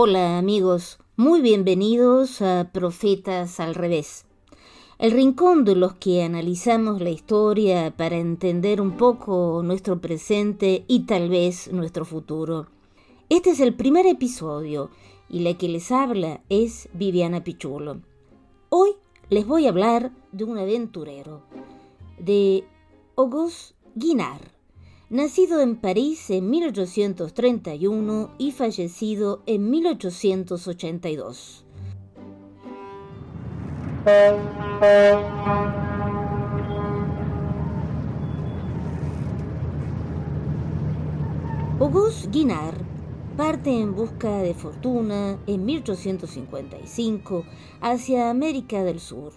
Hola amigos, muy bienvenidos a Profetas al revés. El rincón de los que analizamos la historia para entender un poco nuestro presente y tal vez nuestro futuro. Este es el primer episodio y la que les habla es Viviana Pichulo. Hoy les voy a hablar de un aventurero, de Auguste Guinard nacido en París en 1831 y fallecido en 1882. Auguste Guinard parte en busca de fortuna en 1855 hacia América del Sur.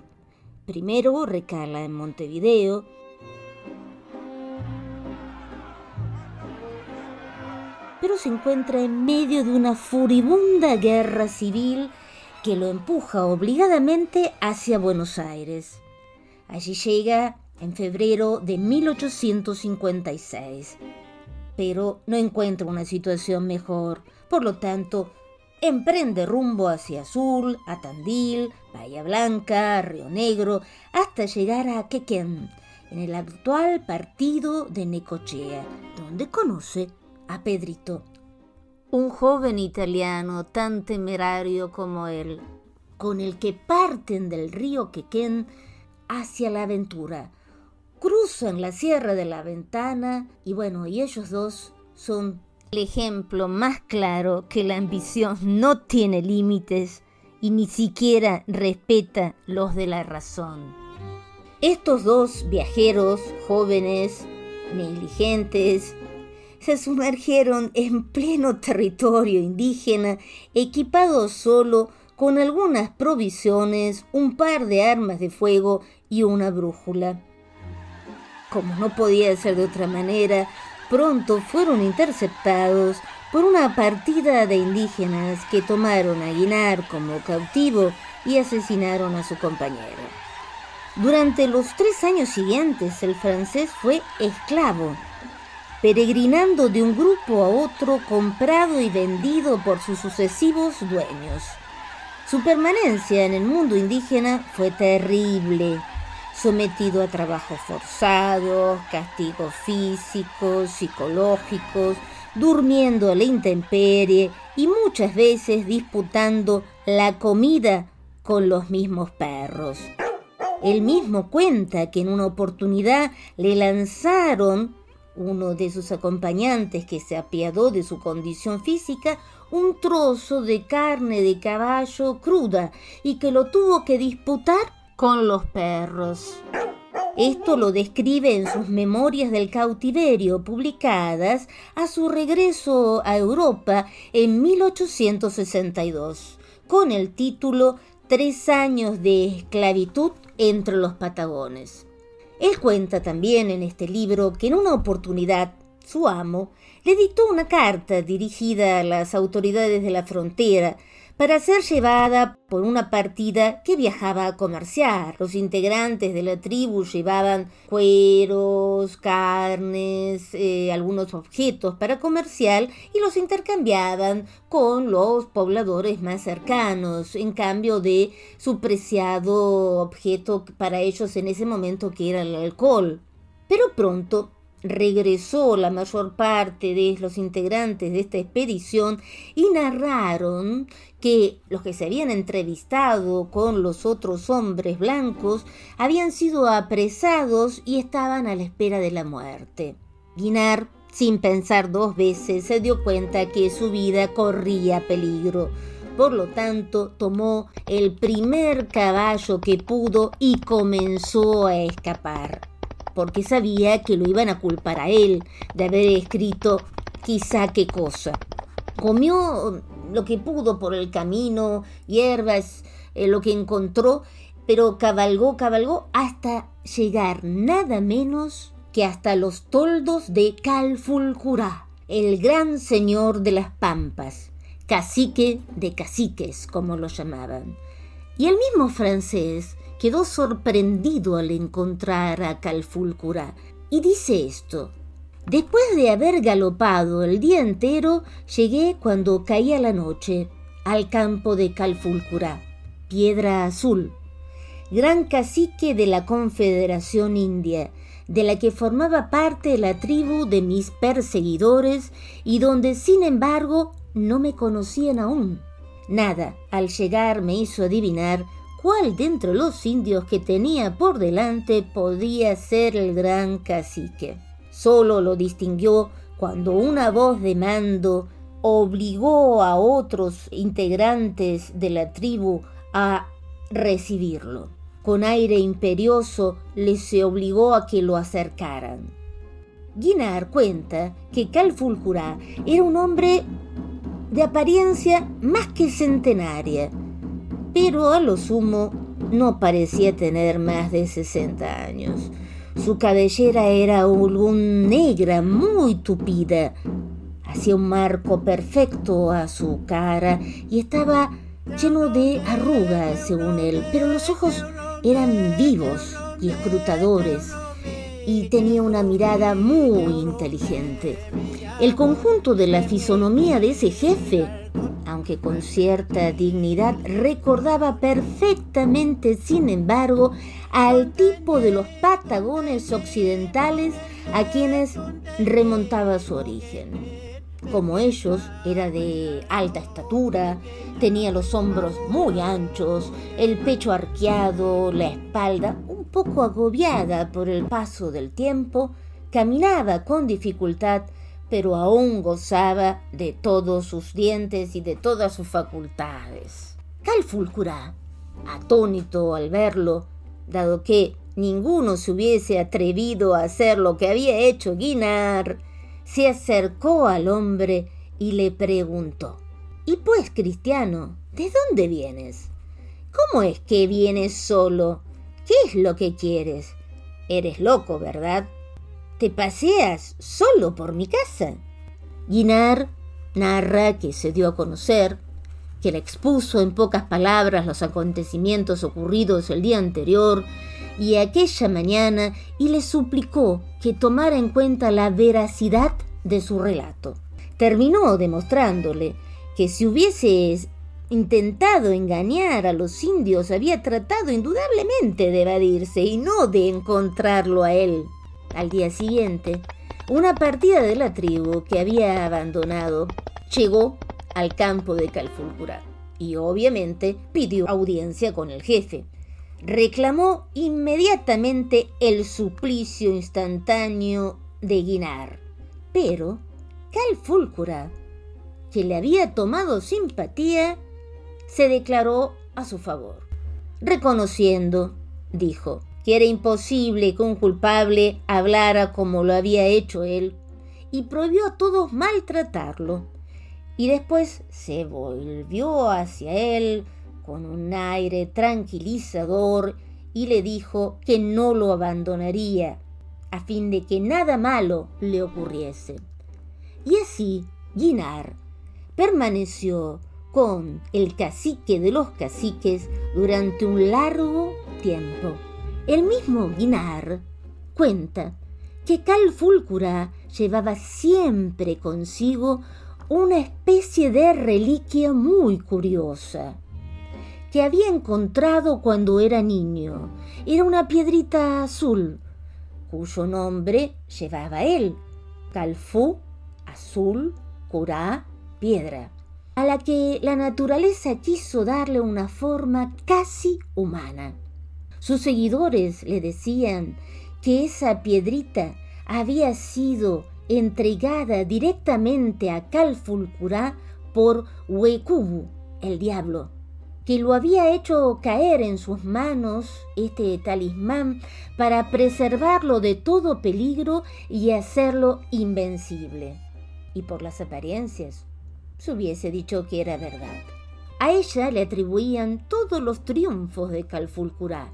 Primero recala en Montevideo, pero se encuentra en medio de una furibunda guerra civil que lo empuja obligadamente hacia Buenos Aires. Allí llega en febrero de 1856, pero no encuentra una situación mejor, por lo tanto, emprende rumbo hacia Azul, a Tandil, Bahía Blanca, Río Negro, hasta llegar a Quequén, en el actual partido de Necochea, donde conoce a Pedrito, un joven italiano tan temerario como él, con el que parten del río Quequén hacia la aventura. Cruzan la Sierra de la Ventana y bueno, y ellos dos son el ejemplo más claro que la ambición no tiene límites y ni siquiera respeta los de la razón. Estos dos viajeros jóvenes, negligentes, se sumergieron en pleno territorio indígena, equipados solo con algunas provisiones, un par de armas de fuego y una brújula. Como no podía ser de otra manera, pronto fueron interceptados por una partida de indígenas que tomaron a Guinar como cautivo y asesinaron a su compañero. Durante los tres años siguientes el francés fue esclavo peregrinando de un grupo a otro comprado y vendido por sus sucesivos dueños. Su permanencia en el mundo indígena fue terrible, sometido a trabajos forzados, castigos físicos, psicológicos, durmiendo a la intemperie y muchas veces disputando la comida con los mismos perros. Él mismo cuenta que en una oportunidad le lanzaron uno de sus acompañantes que se apiadó de su condición física, un trozo de carne de caballo cruda y que lo tuvo que disputar con los perros. Esto lo describe en sus memorias del cautiverio publicadas a su regreso a Europa en 1862, con el título Tres años de esclavitud entre los Patagones. Él cuenta también en este libro que en una oportunidad su amo le dictó una carta dirigida a las autoridades de la frontera para ser llevada por una partida que viajaba a comerciar. Los integrantes de la tribu llevaban cueros, carnes, eh, algunos objetos para comercial y los intercambiaban con los pobladores más cercanos en cambio de su preciado objeto para ellos en ese momento que era el alcohol. Pero pronto regresó la mayor parte de los integrantes de esta expedición y narraron que los que se habían entrevistado con los otros hombres blancos habían sido apresados y estaban a la espera de la muerte. Guinar, sin pensar dos veces, se dio cuenta que su vida corría peligro. Por lo tanto, tomó el primer caballo que pudo y comenzó a escapar porque sabía que lo iban a culpar a él de haber escrito quizá qué cosa. Comió lo que pudo por el camino, hierbas, eh, lo que encontró, pero cabalgó, cabalgó hasta llegar nada menos que hasta los toldos de Calfulcurá, el gran señor de las pampas, cacique de caciques, como lo llamaban. Y el mismo francés quedó sorprendido al encontrar a Calfulcura y dice esto. Después de haber galopado el día entero, llegué cuando caía la noche. al campo de Calfulcurá, Piedra Azul, gran cacique de la Confederación India, de la que formaba parte la tribu de mis perseguidores y donde sin embargo no me conocían aún. Nada al llegar me hizo adivinar cuál de entre los indios que tenía por delante podía ser el gran cacique. Solo lo distinguió cuando una voz de mando obligó a otros integrantes de la tribu a recibirlo. Con aire imperioso les se obligó a que lo acercaran. Guinar cuenta que Calfulcurá era un hombre de apariencia más que centenaria, pero a lo sumo no parecía tener más de 60 años. Su cabellera era algún negra, muy tupida. Hacía un marco perfecto a su cara y estaba lleno de arrugas, según él, pero los ojos eran vivos y escrutadores y tenía una mirada muy inteligente. El conjunto de la fisonomía de ese jefe, aunque con cierta dignidad, recordaba perfectamente, sin embargo, al tipo de los patagones occidentales a quienes remontaba su origen. Como ellos, era de alta estatura, tenía los hombros muy anchos, el pecho arqueado, la espalda un poco agobiada por el paso del tiempo, caminaba con dificultad, pero aún gozaba de todos sus dientes y de todas sus facultades. Calfulcurá, atónito al verlo, dado que ninguno se hubiese atrevido a hacer lo que había hecho Guinar, se acercó al hombre y le preguntó, ¿Y pues, cristiano, de dónde vienes? ¿Cómo es que vienes solo? ¿Qué es lo que quieres? Eres loco, ¿verdad? ¿Te paseas solo por mi casa? Guinar narra que se dio a conocer, que le expuso en pocas palabras los acontecimientos ocurridos el día anterior y aquella mañana y le suplicó que tomara en cuenta la veracidad de su relato. Terminó demostrándole que si hubiese intentado engañar a los indios había tratado indudablemente de evadirse y no de encontrarlo a él. Al día siguiente, una partida de la tribu que había abandonado llegó al campo de Calfulcura y obviamente pidió audiencia con el jefe reclamó inmediatamente el suplicio instantáneo de Guinar. Pero Calfulcura, que le había tomado simpatía, se declaró a su favor, reconociendo, dijo, que era imposible que un culpable hablara como lo había hecho él, y prohibió a todos maltratarlo. Y después se volvió hacia él con un aire tranquilizador y le dijo que no lo abandonaría a fin de que nada malo le ocurriese. Y así Guinar permaneció con el cacique de los caciques durante un largo tiempo. El mismo Guinar cuenta que Calfulcura llevaba siempre consigo una especie de reliquia muy curiosa que había encontrado cuando era niño. Era una piedrita azul, cuyo nombre llevaba él, Calfú, azul, curá, piedra, a la que la naturaleza quiso darle una forma casi humana. Sus seguidores le decían que esa piedrita había sido entregada directamente a Calfulcurá por Huecubu, el diablo, que lo había hecho caer en sus manos este talismán para preservarlo de todo peligro y hacerlo invencible. Y por las apariencias, se hubiese dicho que era verdad. A ella le atribuían todos los triunfos de Calfulcurá.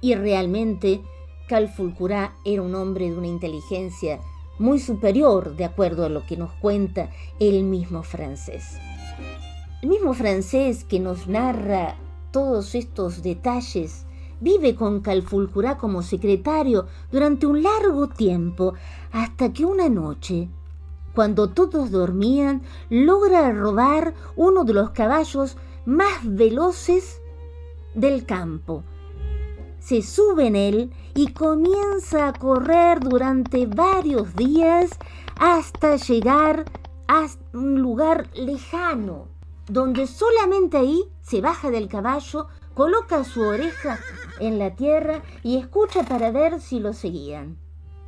Y realmente Calfulcurá era un hombre de una inteligencia muy superior de acuerdo a lo que nos cuenta el mismo francés. El mismo francés que nos narra todos estos detalles vive con Calfulcurá como secretario durante un largo tiempo, hasta que una noche cuando todos dormían, logra robar uno de los caballos más veloces del campo. Se sube en él y comienza a correr durante varios días hasta llegar a un lugar lejano, donde solamente ahí se baja del caballo, coloca su oreja en la tierra y escucha para ver si lo seguían.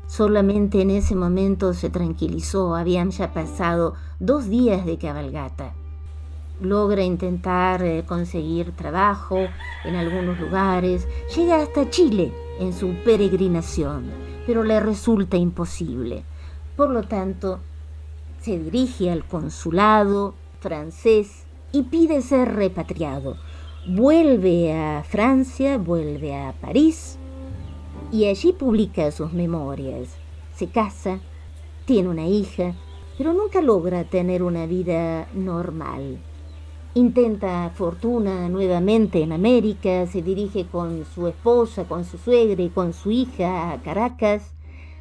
Solamente en ese momento se tranquilizó, habían ya pasado dos días de cabalgata. Logra intentar eh, conseguir trabajo en algunos lugares, llega hasta Chile en su peregrinación, pero le resulta imposible. Por lo tanto, se dirige al consulado francés y pide ser repatriado. Vuelve a Francia, vuelve a París, y allí publica sus memorias. Se casa, tiene una hija, pero nunca logra tener una vida normal. Intenta fortuna nuevamente en América, se dirige con su esposa, con su suegra y con su hija a Caracas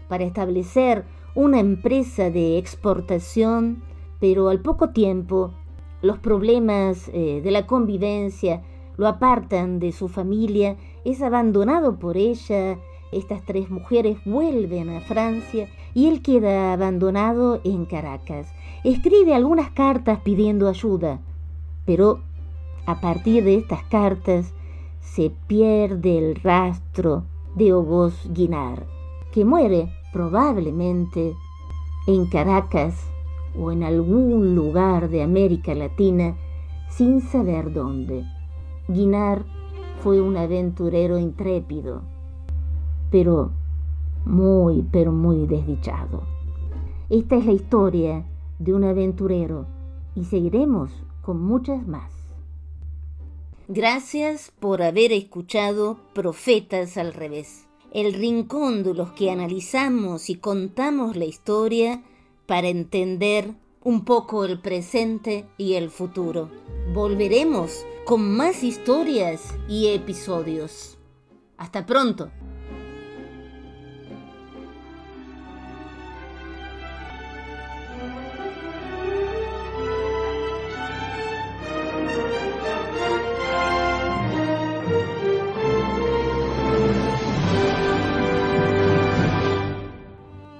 para establecer una empresa de exportación, pero al poco tiempo los problemas eh, de la convivencia lo apartan de su familia, es abandonado por ella estas tres mujeres vuelven a Francia y él queda abandonado en Caracas. Escribe algunas cartas pidiendo ayuda, pero a partir de estas cartas se pierde el rastro de Auguste Guinard, que muere probablemente en Caracas o en algún lugar de América Latina sin saber dónde. Guinard fue un aventurero intrépido pero muy, pero muy desdichado. Esta es la historia de un aventurero y seguiremos con muchas más. Gracias por haber escuchado Profetas al revés, el rincón de los que analizamos y contamos la historia para entender un poco el presente y el futuro. Volveremos con más historias y episodios. Hasta pronto.